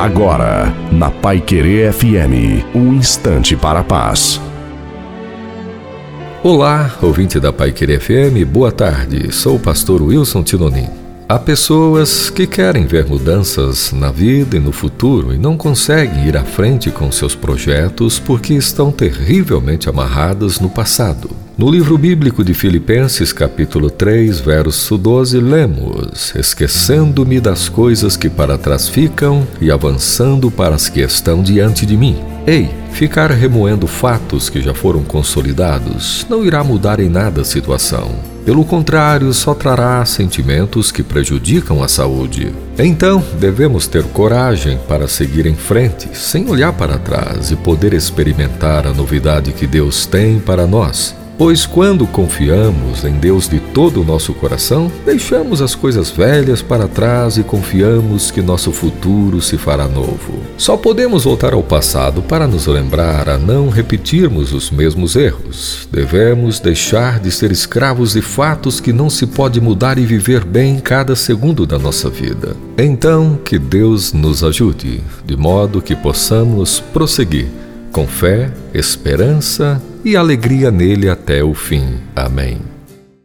Agora, na Pai Querer FM, um instante para a paz. Olá, ouvinte da Pai Querer FM, boa tarde. Sou o pastor Wilson Tinonim. Há pessoas que querem ver mudanças na vida e no futuro e não conseguem ir à frente com seus projetos porque estão terrivelmente amarradas no passado. No livro bíblico de Filipenses, capítulo 3, verso 12, lemos: Esquecendo-me das coisas que para trás ficam e avançando para as que estão diante de mim. Ei, ficar remoendo fatos que já foram consolidados não irá mudar em nada a situação. Pelo contrário, só trará sentimentos que prejudicam a saúde. Então, devemos ter coragem para seguir em frente, sem olhar para trás e poder experimentar a novidade que Deus tem para nós. Pois quando confiamos em Deus de todo o nosso coração, deixamos as coisas velhas para trás e confiamos que nosso futuro se fará novo. Só podemos voltar ao passado para nos lembrar a não repetirmos os mesmos erros. Devemos deixar de ser escravos de fatos que não se pode mudar e viver bem cada segundo da nossa vida. Então, que Deus nos ajude, de modo que possamos prosseguir com fé, esperança e alegria nele até o fim. Amém.